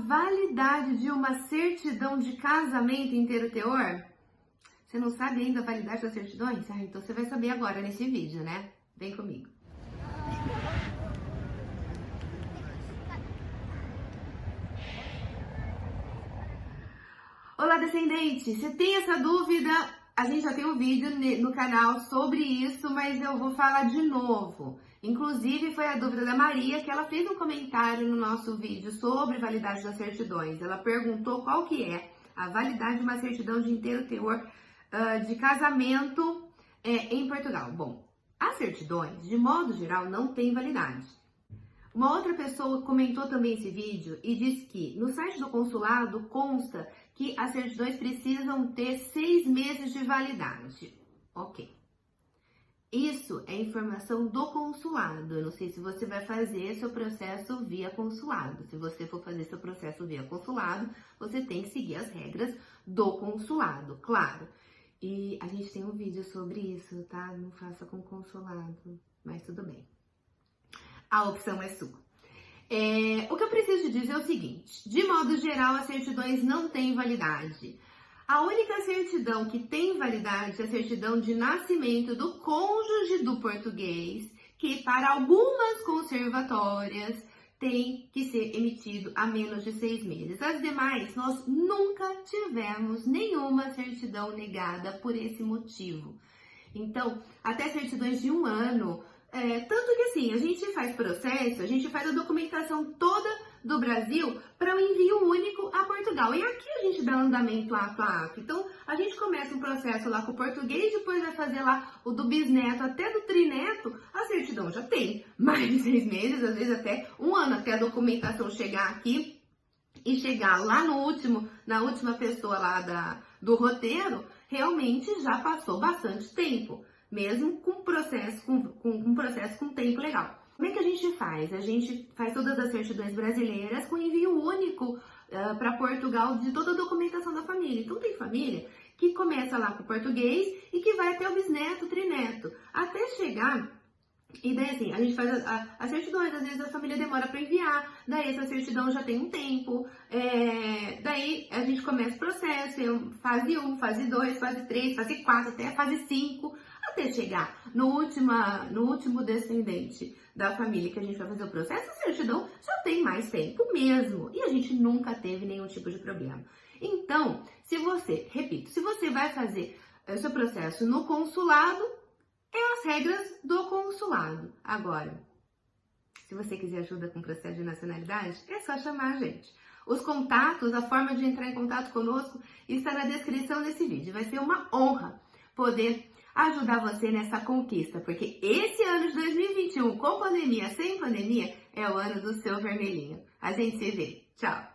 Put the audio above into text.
validade de uma certidão de casamento inteiro teor? Você não sabe ainda a validade das certidões? Ah, então você vai saber agora nesse vídeo, né? Vem comigo. Olá, descendente! Você tem essa dúvida? A gente já tem um vídeo no canal sobre isso, mas eu vou falar de novo. Inclusive, foi a dúvida da Maria que ela fez um comentário no nosso vídeo sobre validade das certidões. Ela perguntou qual que é a validade de uma certidão de inteiro teor uh, de casamento é, em Portugal. Bom, as certidões, de modo geral, não têm validade. Uma outra pessoa comentou também esse vídeo e disse que no site do consulado consta que as certidões precisam ter seis meses de validade. Ok. Isso é informação do consulado. Eu não sei se você vai fazer seu processo via consulado. Se você for fazer seu processo via consulado, você tem que seguir as regras do consulado, claro. E a gente tem um vídeo sobre isso, tá? Não faça com consulado, mas tudo bem. A opção é sua. É, o que eu preciso dizer é o seguinte: de modo geral, as certidões não têm validade. A única certidão que tem validade é a certidão de nascimento do cônjuge do português, que para algumas conservatórias tem que ser emitido há menos de seis meses. As demais, nós nunca tivemos nenhuma certidão negada por esse motivo. Então, até certidões de um ano, é, tanto que assim, a gente faz processo, a gente faz a documentação toda do Brasil para o um envio único a Portugal. E aqui a gente dá andamento ato a ato. Então, a gente começa um processo lá com o português, depois vai fazer lá o do bisneto até do trineto, a certidão já tem mais de seis meses, às vezes até um ano até a documentação chegar aqui e chegar lá no último, na última pessoa lá da, do roteiro, realmente já passou bastante tempo, mesmo com processo com, com, com processo com tempo legal. Como é que a gente faz? A gente faz todas as certidões brasileiras com envio único uh, ah, para Portugal de toda a documentação da família. Então tem família que começa lá com o português e que vai até o bisneto, trineto, até chegar e daí, assim, a gente faz as certidões, às vezes a família demora para enviar, daí essa certidão já tem um tempo, é, daí a gente começa o processo, fase 1, fase 2, fase 3, fase 4, até a fase 5, até chegar no, última, no último descendente da família que a gente vai fazer o processo, a certidão já tem mais tempo mesmo. E a gente nunca teve nenhum tipo de problema. Então, se você, repito, se você vai fazer o seu processo no consulado, é as regras do consulado. Agora, se você quiser ajuda com o processo de nacionalidade, é só chamar a gente. Os contatos, a forma de entrar em contato conosco está na descrição desse vídeo. Vai ser uma honra poder ajudar você nessa conquista, porque esse ano de 2021, com pandemia, sem pandemia, é o ano do seu vermelhinho. A gente se vê. Tchau!